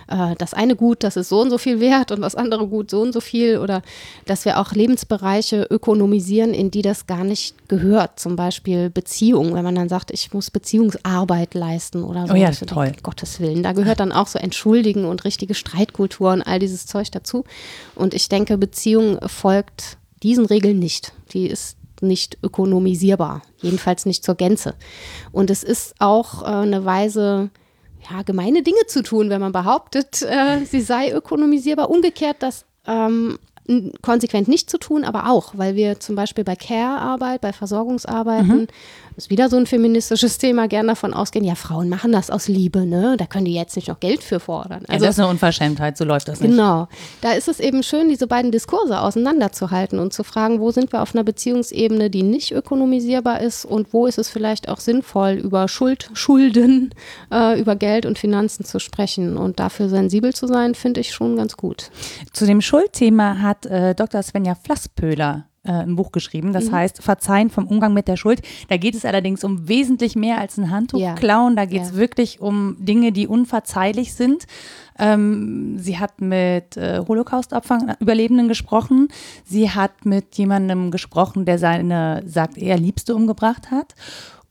äh, das eine Gut, das ist so und so viel wert und das andere Gut so und so viel oder dass wir auch Lebensbereiche ökonomisieren, in die das gar nicht gehört. Zum Beispiel Beziehung, wenn man dann sagt, ich muss Beziehungsarbeit leisten oder so. Oh ja, das toll. Denke, Gottes Willen. Da gehört dann auch so Entschuldigen und richtige Streitkultur und all dieses Zeug dazu. Und ich denke, Beziehung folgt diesen Regeln nicht. Die ist nicht ökonomisierbar, jedenfalls nicht zur Gänze. Und es ist auch äh, eine Weise, ja, gemeine Dinge zu tun, wenn man behauptet, äh, sie sei ökonomisierbar. Umgekehrt, das ähm, konsequent nicht zu tun, aber auch, weil wir zum Beispiel bei Care-Arbeit, bei Versorgungsarbeiten mhm ist wieder so ein feministisches Thema, gern davon ausgehen, ja, Frauen machen das aus Liebe, ne? Da können die jetzt nicht noch Geld für fordern. Also, ja, das ist eine Unverschämtheit, so läuft das nicht. Genau. Da ist es eben schön, diese beiden Diskurse auseinanderzuhalten und zu fragen, wo sind wir auf einer Beziehungsebene, die nicht ökonomisierbar ist und wo ist es vielleicht auch sinnvoll, über Schuld, Schulden, äh, über Geld und Finanzen zu sprechen und dafür sensibel zu sein, finde ich schon ganz gut. Zu dem Schuldthema hat äh, Dr. Svenja Flasspöhler äh, ein Buch geschrieben. Das mhm. heißt Verzeihen vom Umgang mit der Schuld. Da geht es allerdings um wesentlich mehr als ein Handtuch ja. klauen. Da geht es ja. wirklich um Dinge, die unverzeihlich sind. Ähm, sie hat mit äh, Holocaust-Opfern, Überlebenden gesprochen. Sie hat mit jemandem gesprochen, der seine, sagt er, Liebste umgebracht hat.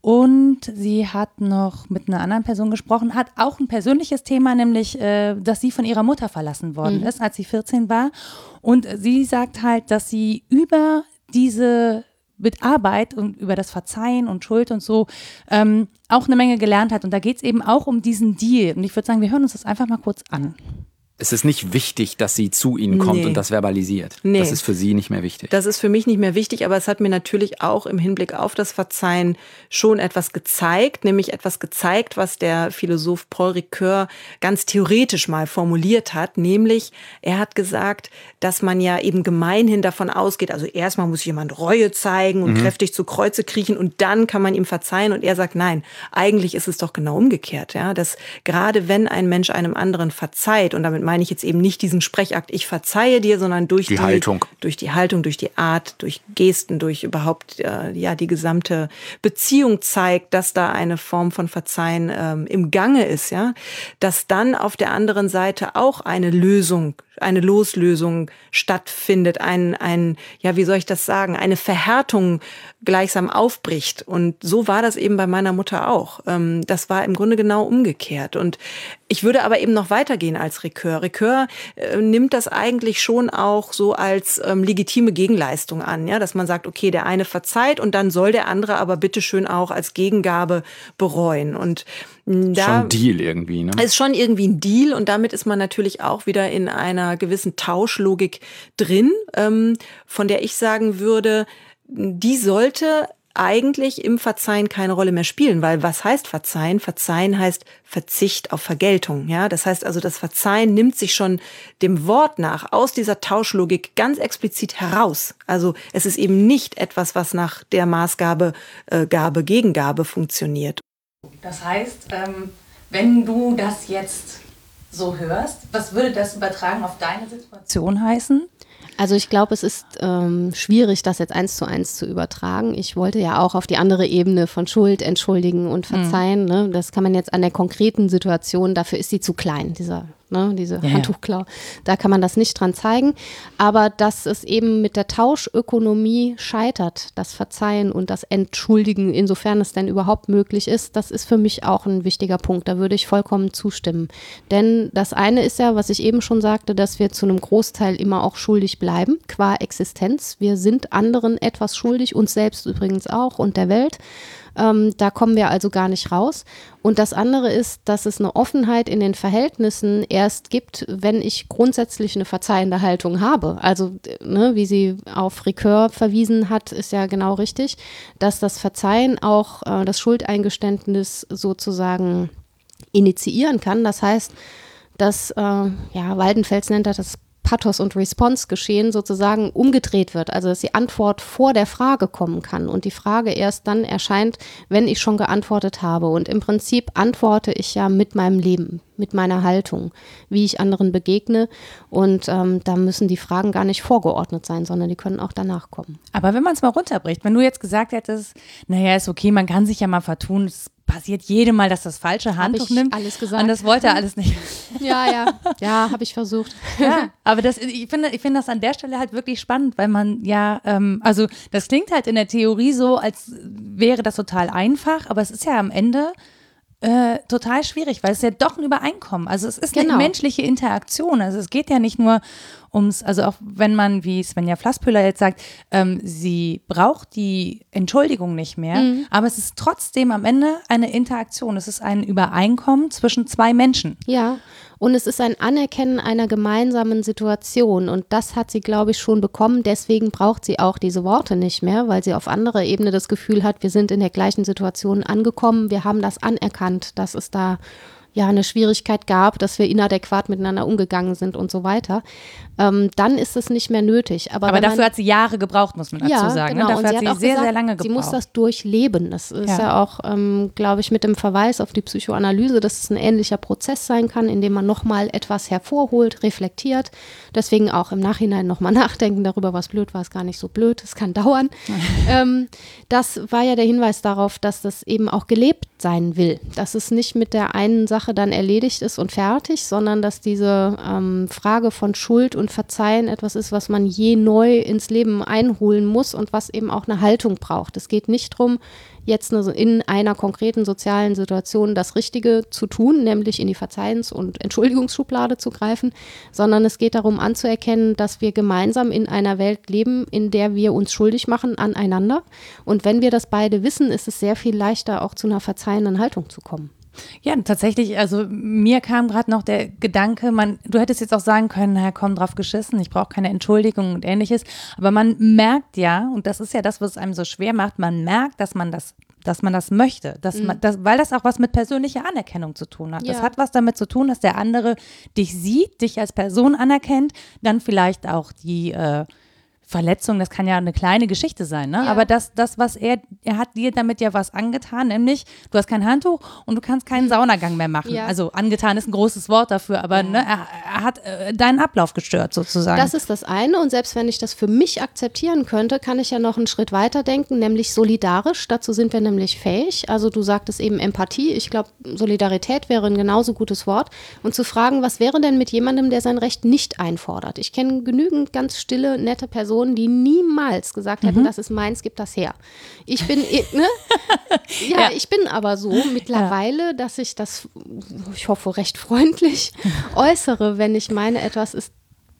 Und sie hat noch mit einer anderen Person gesprochen, hat auch ein persönliches Thema, nämlich, äh, dass sie von ihrer Mutter verlassen worden mhm. ist, als sie 14 war. Und sie sagt halt, dass sie über diese mit Arbeit und über das Verzeihen und Schuld und so ähm, auch eine Menge gelernt hat. Und da geht es eben auch um diesen Deal. Und ich würde sagen, wir hören uns das einfach mal kurz an es ist nicht wichtig, dass sie zu ihnen kommt nee. und das verbalisiert. Nee. Das ist für sie nicht mehr wichtig. Das ist für mich nicht mehr wichtig, aber es hat mir natürlich auch im Hinblick auf das Verzeihen schon etwas gezeigt, nämlich etwas gezeigt, was der Philosoph Paul Ricoeur ganz theoretisch mal formuliert hat, nämlich er hat gesagt, dass man ja eben gemeinhin davon ausgeht, also erstmal muss jemand Reue zeigen und mhm. kräftig zu Kreuze kriechen und dann kann man ihm verzeihen und er sagt, nein, eigentlich ist es doch genau umgekehrt, ja, dass gerade wenn ein Mensch einem anderen verzeiht und damit meine ich jetzt eben nicht diesen Sprechakt, ich verzeihe dir, sondern durch die, die Haltung. Durch die Haltung, durch die Art, durch Gesten, durch überhaupt äh, ja die gesamte Beziehung zeigt, dass da eine Form von Verzeihen ähm, im Gange ist, ja, dass dann auf der anderen Seite auch eine Lösung eine Loslösung stattfindet, ein, ein, ja, wie soll ich das sagen, eine Verhärtung gleichsam aufbricht. Und so war das eben bei meiner Mutter auch. Ähm, das war im Grunde genau umgekehrt. Und ich würde aber eben noch weitergehen als Ricoeur. Ricoeur äh, nimmt das eigentlich schon auch so als ähm, legitime Gegenleistung an, ja, dass man sagt, okay, der eine verzeiht und dann soll der andere aber bitteschön auch als Gegengabe bereuen. Und da schon ein Deal irgendwie, ne? Ist schon irgendwie ein Deal und damit ist man natürlich auch wieder in einer gewissen Tauschlogik drin, ähm, von der ich sagen würde, die sollte eigentlich im Verzeihen keine Rolle mehr spielen, weil was heißt Verzeihen? Verzeihen heißt Verzicht auf Vergeltung, ja? Das heißt also, das Verzeihen nimmt sich schon dem Wort nach aus dieser Tauschlogik ganz explizit heraus. Also es ist eben nicht etwas, was nach der Maßgabe äh, Gabe Gegengabe funktioniert. Das heißt, ähm, wenn du das jetzt so hörst, was würde das übertragen auf deine Situation heißen? Also ich glaube, es ist ähm, schwierig, das jetzt eins zu eins zu übertragen. Ich wollte ja auch auf die andere Ebene von Schuld, Entschuldigen und mhm. Verzeihen. Mhm. Ne? Das kann man jetzt an der konkreten Situation, dafür ist sie zu klein, dieser ne, diese ja, Handtuchklau. Da kann man das nicht dran zeigen. Aber dass es eben mit der Tauschökonomie scheitert, das Verzeihen und das Entschuldigen, insofern es denn überhaupt möglich ist, das ist für mich auch ein wichtiger Punkt. Da würde ich vollkommen zustimmen. Denn das eine ist ja, was ich eben schon sagte, dass wir zu einem Großteil immer auch schuldig bleiben, qua Existenz. Wir sind anderen etwas schuldig, uns selbst übrigens auch und der Welt. Ähm, da kommen wir also gar nicht raus. Und das andere ist, dass es eine Offenheit in den Verhältnissen erst gibt, wenn ich grundsätzlich eine verzeihende Haltung habe. Also, ne, wie sie auf Recur verwiesen hat, ist ja genau richtig, dass das Verzeihen auch äh, das Schuldeingeständnis sozusagen initiieren kann. Das heißt, dass, äh, ja, Waldenfels nennt das Pathos und Response geschehen sozusagen umgedreht wird, also dass die Antwort vor der Frage kommen kann. Und die Frage erst dann erscheint, wenn ich schon geantwortet habe. Und im Prinzip antworte ich ja mit meinem Leben, mit meiner Haltung, wie ich anderen begegne. Und ähm, da müssen die Fragen gar nicht vorgeordnet sein, sondern die können auch danach kommen. Aber wenn man es mal runterbricht, wenn du jetzt gesagt hättest, naja, ist okay, man kann sich ja mal vertun, es passiert jedem Mal, dass das falsche Handtuch nimmt. Alles gesagt. Und das wollte er alles nicht. [laughs] Ja, ja, ja, habe ich versucht. Ja, aber das, ich finde, ich finde das an der Stelle halt wirklich spannend, weil man ja, ähm, also das klingt halt in der Theorie so, als wäre das total einfach, aber es ist ja am Ende äh, total schwierig, weil es ja doch ein Übereinkommen. Also es ist genau. eine menschliche Interaktion. Also es geht ja nicht nur ums, also auch wenn man, wie Svenja Flasspöhler jetzt sagt, ähm, sie braucht die Entschuldigung nicht mehr, mhm. aber es ist trotzdem am Ende eine Interaktion. Es ist ein Übereinkommen zwischen zwei Menschen. Ja. Und es ist ein Anerkennen einer gemeinsamen Situation. Und das hat sie, glaube ich, schon bekommen. Deswegen braucht sie auch diese Worte nicht mehr, weil sie auf anderer Ebene das Gefühl hat, wir sind in der gleichen Situation angekommen. Wir haben das anerkannt, dass es da ja eine Schwierigkeit gab, dass wir inadäquat miteinander umgegangen sind und so weiter, ähm, dann ist es nicht mehr nötig. Aber, Aber dafür man, hat sie Jahre gebraucht, muss man dazu ja, sagen. Ne? Genau. Ne? Dafür und hat sie, hat sehr, gesagt, sehr lange gebraucht. Sie muss das durchleben. Das ist ja, ja auch, ähm, glaube ich, mit dem Verweis auf die Psychoanalyse, dass es ein ähnlicher Prozess sein kann, in dem man nochmal etwas hervorholt, reflektiert. Deswegen auch im Nachhinein nochmal [laughs] nachdenken darüber, was blöd war, ist gar nicht so blöd, es kann dauern. [laughs] ähm, das war ja der Hinweis darauf, dass das eben auch gelebt sein will. Dass es nicht mit der einen Sache dann erledigt ist und fertig, sondern dass diese ähm, Frage von Schuld und Verzeihen etwas ist, was man je neu ins Leben einholen muss und was eben auch eine Haltung braucht. Es geht nicht darum, jetzt in einer konkreten sozialen Situation das Richtige zu tun, nämlich in die Verzeihens- und Entschuldigungsschublade zu greifen, sondern es geht darum anzuerkennen, dass wir gemeinsam in einer Welt leben, in der wir uns schuldig machen aneinander. Und wenn wir das beide wissen, ist es sehr viel leichter, auch zu einer verzeihenden Haltung zu kommen. Ja, tatsächlich, also mir kam gerade noch der Gedanke, man, du hättest jetzt auch sagen können, naja, komm drauf geschissen, ich brauche keine Entschuldigung und ähnliches. Aber man merkt ja, und das ist ja das, was es einem so schwer macht, man merkt, dass man das dass man das möchte, dass mhm. man, das, weil das auch was mit persönlicher Anerkennung zu tun hat. Ja. Das hat was damit zu tun, dass der andere dich sieht, dich als Person anerkennt, dann vielleicht auch die äh, Verletzung, das kann ja eine kleine Geschichte sein, ne? Ja. Aber das, das, was er, er hat dir damit ja was angetan, nämlich du hast kein Handtuch und du kannst keinen Saunagang mehr machen. Ja. Also angetan ist ein großes Wort dafür, aber ja. ne, er, er, hat äh, deinen Ablauf gestört sozusagen. Das ist das eine und selbst wenn ich das für mich akzeptieren könnte, kann ich ja noch einen Schritt weiter denken, nämlich solidarisch. Dazu sind wir nämlich fähig. Also du sagtest eben Empathie. Ich glaube, Solidarität wäre ein genauso gutes Wort. Und zu fragen, was wäre denn mit jemandem, der sein Recht nicht einfordert? Ich kenne genügend ganz stille, nette Personen, Personen, die niemals gesagt hätten, mhm. das ist meins, gib das her. Ich bin, ne? [laughs] ja, ja, ich bin aber so mittlerweile, ja. dass ich das, ich hoffe, recht freundlich [laughs] äußere, wenn ich meine, etwas ist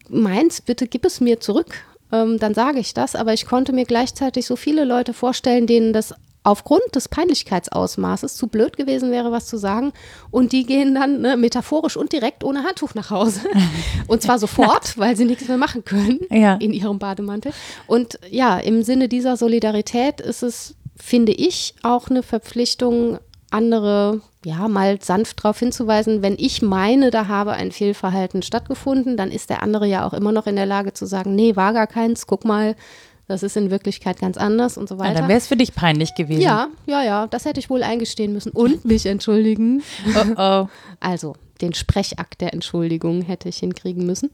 meins, bitte gib es mir zurück. Ähm, dann sage ich das, aber ich konnte mir gleichzeitig so viele Leute vorstellen, denen das aufgrund des Peinlichkeitsausmaßes zu blöd gewesen wäre, was zu sagen. Und die gehen dann ne, metaphorisch und direkt ohne Handtuch nach Hause. [laughs] Und zwar sofort, weil sie nichts mehr machen können ja. in ihrem Bademantel. Und ja, im Sinne dieser Solidarität ist es finde ich, auch eine Verpflichtung, andere ja mal sanft darauf hinzuweisen, wenn ich meine, da habe ein Fehlverhalten stattgefunden, dann ist der andere ja auch immer noch in der Lage zu sagen, nee, war gar keins, guck mal, das ist in Wirklichkeit ganz anders und so weiter. Ja, dann wäre es für dich peinlich gewesen. Ja, ja, ja, das hätte ich wohl eingestehen müssen und mich entschuldigen. [laughs] Oh oh. Also, den Sprechakt der Entschuldigung hätte ich hinkriegen müssen.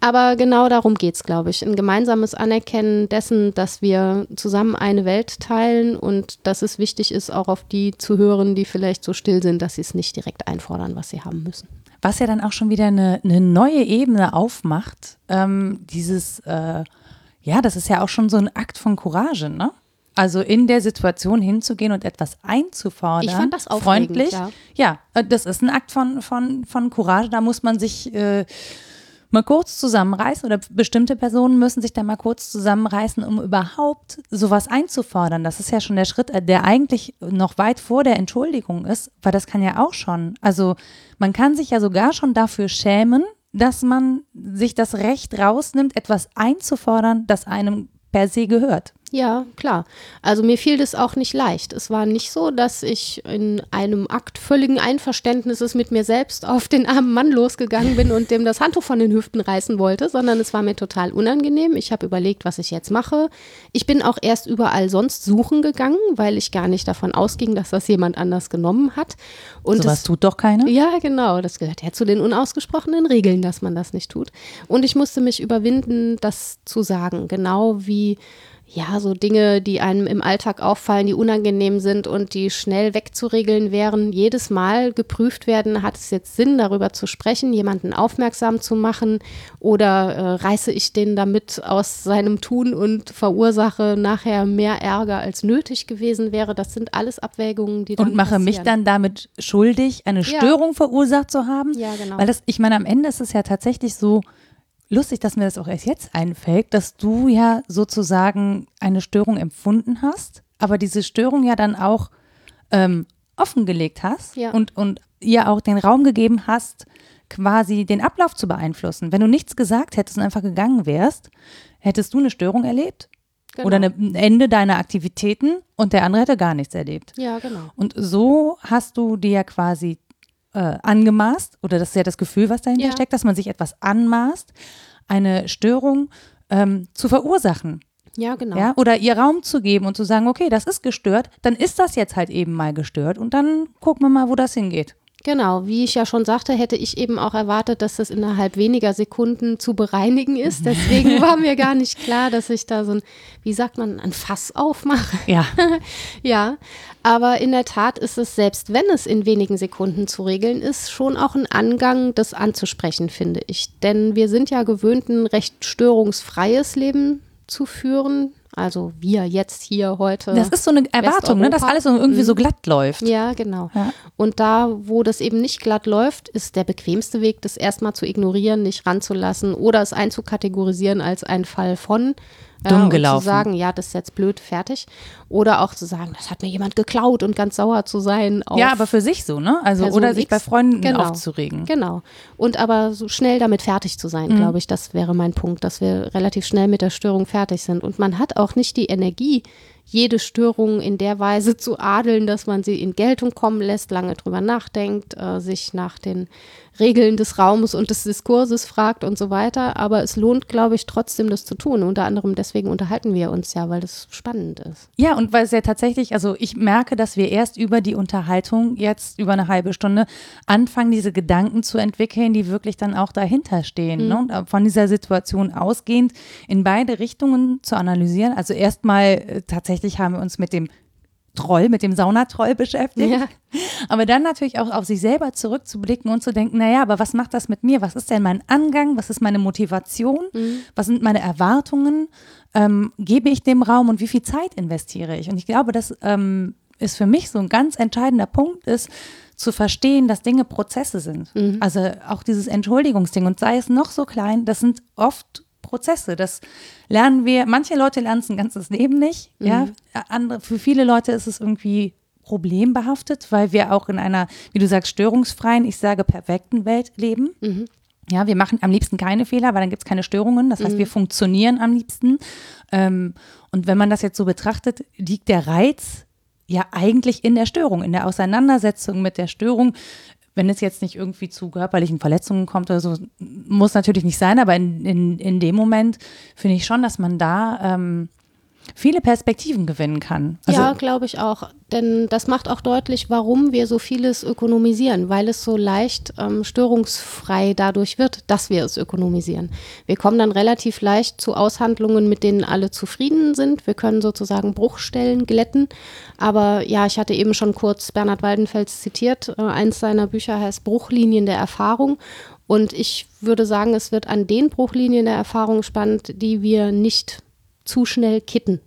Aber genau darum geht es, glaube ich. Ein gemeinsames Anerkennen dessen, dass wir zusammen eine Welt teilen und dass es wichtig ist, auch auf die zu hören, die vielleicht so still sind, dass sie es nicht direkt einfordern, was sie haben müssen. Was ja dann auch schon wieder eine, eine neue Ebene aufmacht, ähm, dieses, äh, ja, das ist ja auch schon so ein Akt von Courage, ne? Also in der Situation hinzugehen und etwas einzufordern. Ich fand das auch freundlich. Ja. ja, äh, das ist ein Akt von, von, von Courage. Da muss man sich äh, mal kurz zusammenreißen oder bestimmte Personen müssen sich da mal kurz zusammenreißen, um überhaupt sowas einzufordern. Das ist ja schon der Schritt, äh, der eigentlich noch weit vor der Entschuldigung ist, weil das kann ja auch schon. Also man kann sich ja sogar schon dafür schämen, dass man sich das Recht rausnimmt, etwas einzufordern, das einem per se gehört. Ja, klar. Also mir fiel das auch nicht leicht. Es war nicht so, dass ich in einem Akt völligen Einverständnisses mit mir selbst auf den armen Mann losgegangen bin und dem das Handtuch von den Hüften reißen wollte, sondern es war mir total unangenehm. Ich habe überlegt, was ich jetzt mache. Ich bin auch erst überall sonst suchen gegangen, weil ich gar nicht davon ausging, dass das jemand anders genommen hat. Und so was tut doch keiner? Ja, genau. Das gehört ja zu den unausgesprochenen Regeln, dass man das nicht tut. Und ich musste mich überwinden, das zu sagen, genau wie ja, so Dinge, die einem im Alltag auffallen, die unangenehm sind und die schnell wegzuregeln wären, jedes Mal geprüft werden, hat es jetzt Sinn, darüber zu sprechen, jemanden aufmerksam zu machen oder äh, reiße ich den damit aus seinem Tun und verursache nachher mehr Ärger als nötig gewesen wäre. Das sind alles Abwägungen, die dann Und mache passieren. mich dann damit schuldig, eine Störung ja. verursacht zu haben. Ja, genau. Weil das, ich meine, am Ende ist es ja tatsächlich so, lustig, dass mir das auch erst jetzt einfällt, dass du ja sozusagen eine Störung empfunden hast, aber diese Störung ja dann auch ähm, offengelegt hast ja. und, und ihr auch den Raum gegeben hast, quasi den Ablauf zu beeinflussen. Wenn du nichts gesagt hättest und einfach gegangen wärst, hättest du eine Störung erlebt genau. oder ein Ende deiner Aktivitäten und der andere hätte gar nichts erlebt. Ja, genau. Und so hast du dir ja quasi äh, angemaßt, oder das ist ja das Gefühl, was dahinter ja. steckt, dass man sich etwas anmaßt, eine Störung ähm, zu verursachen. Ja, genau. Ja, oder ihr Raum zu geben und zu sagen, okay, das ist gestört, dann ist das jetzt halt eben mal gestört und dann gucken wir mal, wo das hingeht. Genau, wie ich ja schon sagte, hätte ich eben auch erwartet, dass das innerhalb weniger Sekunden zu bereinigen ist. Deswegen war mir gar nicht klar, dass ich da so ein, wie sagt man, ein Fass aufmache. Ja. [laughs] ja, aber in der Tat ist es, selbst wenn es in wenigen Sekunden zu regeln ist, schon auch ein Angang, das anzusprechen, finde ich. Denn wir sind ja gewöhnt, ein recht störungsfreies Leben zu führen. Also wir jetzt hier heute. Das ist so eine Erwartung, ne, dass alles irgendwie so mhm. glatt läuft. Ja, genau. Ja. Und da, wo das eben nicht glatt läuft, ist der bequemste Weg, das erstmal zu ignorieren, nicht ranzulassen oder es einzukategorisieren als ein Fall von dumm äh, gelaufen. zu sagen, ja, das ist jetzt blöd, fertig. Oder auch zu sagen, das hat mir jemand geklaut und ganz sauer zu sein. ja, aber für sich so, ne? Also, Person oder sich X. bei Freunden genau. aufzuregen. Genau. Und aber so schnell damit fertig zu sein, mhm. glaube ich, das wäre mein Punkt, dass wir relativ schnell mit der Störung fertig sind. Und man hat auch nicht die Energie, jede Störung in der Weise zu adeln, dass man sie in Geltung kommen lässt, lange drüber nachdenkt, äh, sich nach den Regeln des Raumes und des Diskurses fragt und so weiter. Aber es lohnt, glaube ich, trotzdem das zu tun. Unter anderem deswegen unterhalten wir uns ja, weil das spannend ist. Ja, und weil es ja tatsächlich, also ich merke, dass wir erst über die Unterhaltung jetzt über eine halbe Stunde anfangen, diese Gedanken zu entwickeln, die wirklich dann auch dahinter stehen. Mhm. Ne? Und von dieser Situation ausgehend in beide Richtungen zu analysieren. Also erstmal äh, tatsächlich haben wir uns mit dem Troll, mit dem Saunatroll beschäftigt. Ja. Aber dann natürlich auch auf sich selber zurückzublicken und zu denken, naja, aber was macht das mit mir? Was ist denn mein Angang? Was ist meine Motivation? Mhm. Was sind meine Erwartungen? Ähm, gebe ich dem Raum und wie viel Zeit investiere ich? Und ich glaube, das ähm, ist für mich so ein ganz entscheidender Punkt ist, zu verstehen, dass Dinge Prozesse sind. Mhm. Also auch dieses Entschuldigungsding und sei es noch so klein, das sind oft Prozesse. Das lernen wir, manche Leute lernen es ein ganzes Leben nicht. Mhm. Ja, andere, für viele Leute ist es irgendwie problembehaftet, weil wir auch in einer, wie du sagst, störungsfreien, ich sage perfekten Welt leben. Mhm. Ja, wir machen am liebsten keine Fehler, weil dann gibt es keine Störungen. Das heißt, mhm. wir funktionieren am liebsten. Ähm, und wenn man das jetzt so betrachtet, liegt der Reiz ja eigentlich in der Störung, in der Auseinandersetzung mit der Störung wenn es jetzt nicht irgendwie zu körperlichen Verletzungen kommt oder so, muss natürlich nicht sein, aber in, in, in dem Moment finde ich schon, dass man da ähm, viele Perspektiven gewinnen kann. Also ja, glaube ich auch. Denn das macht auch deutlich, warum wir so vieles ökonomisieren, weil es so leicht ähm, störungsfrei dadurch wird, dass wir es ökonomisieren. Wir kommen dann relativ leicht zu Aushandlungen, mit denen alle zufrieden sind. Wir können sozusagen Bruchstellen glätten. Aber ja, ich hatte eben schon kurz Bernhard Waldenfels zitiert. Äh, eins seiner Bücher heißt Bruchlinien der Erfahrung. Und ich würde sagen, es wird an den Bruchlinien der Erfahrung spannend, die wir nicht zu schnell kitten.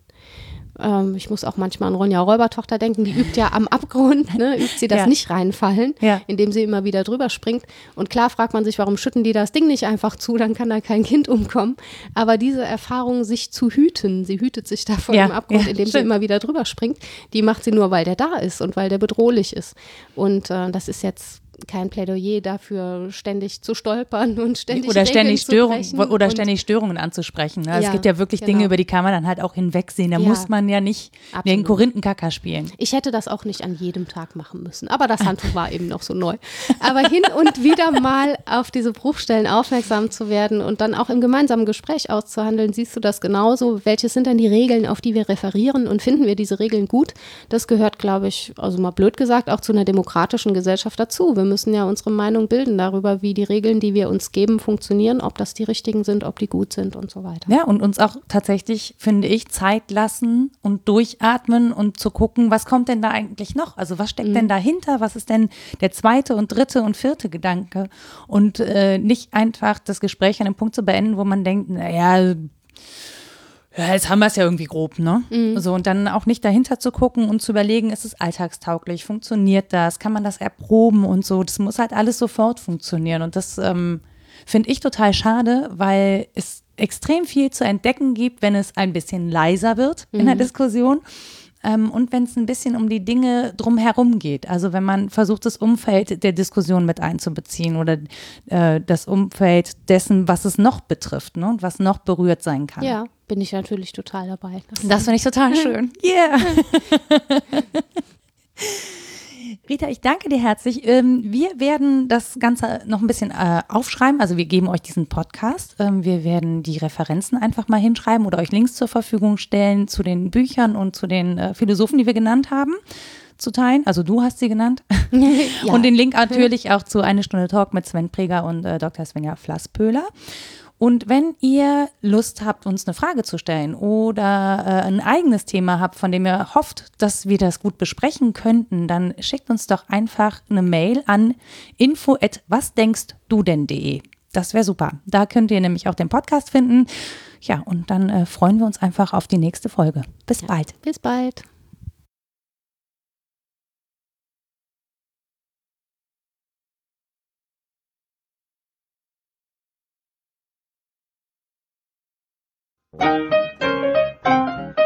Ähm, ich muss auch manchmal an Ronja Räubertochter denken, die übt ja am Abgrund, ne, übt sie das ja. nicht reinfallen, ja. indem sie immer wieder drüber springt. Und klar fragt man sich, warum schütten die das Ding nicht einfach zu, dann kann da kein Kind umkommen. Aber diese Erfahrung, sich zu hüten, sie hütet sich da vor ja. dem Abgrund, indem sie immer wieder drüber springt, die macht sie nur, weil der da ist und weil der bedrohlich ist. Und äh, das ist jetzt kein Plädoyer dafür, ständig zu stolpern und ständig oder ständig Störungen oder ständig Störungen anzusprechen. Ne? Ja, es gibt ja wirklich genau. Dinge, über die kann man dann halt auch hinwegsehen. Da ja, muss man ja nicht absolut. den Korinthenkacker spielen. Ich hätte das auch nicht an jedem Tag machen müssen, aber das [laughs] Handtuch war eben noch so neu. Aber hin und wieder mal auf diese Bruchstellen aufmerksam zu werden und dann auch im gemeinsamen Gespräch auszuhandeln, siehst du das genauso? Welche sind denn die Regeln, auf die wir referieren und finden wir diese Regeln gut? Das gehört, glaube ich, also mal blöd gesagt, auch zu einer demokratischen Gesellschaft dazu. Wir müssen ja unsere Meinung bilden darüber, wie die Regeln, die wir uns geben, funktionieren, ob das die richtigen sind, ob die gut sind und so weiter. Ja, und uns auch tatsächlich, finde ich, Zeit lassen und durchatmen und zu gucken, was kommt denn da eigentlich noch? Also was steckt mhm. denn dahinter? Was ist denn der zweite und dritte und vierte Gedanke? Und äh, nicht einfach das Gespräch an einem Punkt zu beenden, wo man denkt, naja, ja, jetzt haben wir es ja irgendwie grob, ne? Mhm. So, und dann auch nicht dahinter zu gucken und zu überlegen, ist es alltagstauglich, funktioniert das, kann man das erproben und so. Das muss halt alles sofort funktionieren. Und das ähm, finde ich total schade, weil es extrem viel zu entdecken gibt, wenn es ein bisschen leiser wird mhm. in der mhm. Diskussion. Ähm, und wenn es ein bisschen um die Dinge drumherum geht. Also wenn man versucht, das Umfeld der Diskussion mit einzubeziehen oder äh, das Umfeld dessen, was es noch betrifft ne, und was noch berührt sein kann. Ja, bin ich natürlich total dabei. Das, das finde ich total schön. [laughs] Yeah. [laughs] Rita, ich danke dir herzlich. Ähm, wir werden das Ganze noch ein bisschen äh, aufschreiben. Also wir geben euch diesen Podcast. Ähm, wir werden die Referenzen einfach mal hinschreiben oder euch Links zur Verfügung stellen zu den Büchern und zu den äh, Philosophen, die wir genannt haben zu teilen. Also du hast sie genannt. [laughs] ja. Und den Link natürlich auch zu Eine Stunde Talk mit Sven Preger und äh, Dr. Svenja Flasspöhler. Und wenn ihr Lust habt, uns eine Frage zu stellen oder äh, ein eigenes Thema habt, von dem ihr hofft, dass wir das gut besprechen könnten, dann schickt uns doch einfach eine Mail an info at wasdenkstdu Das wäre super. Da könnt ihr nämlich auch den Podcast finden. Ja, und dann äh, freuen wir uns einfach auf die nächste Folge. Bis ja, bald. Bis bald. Thank you.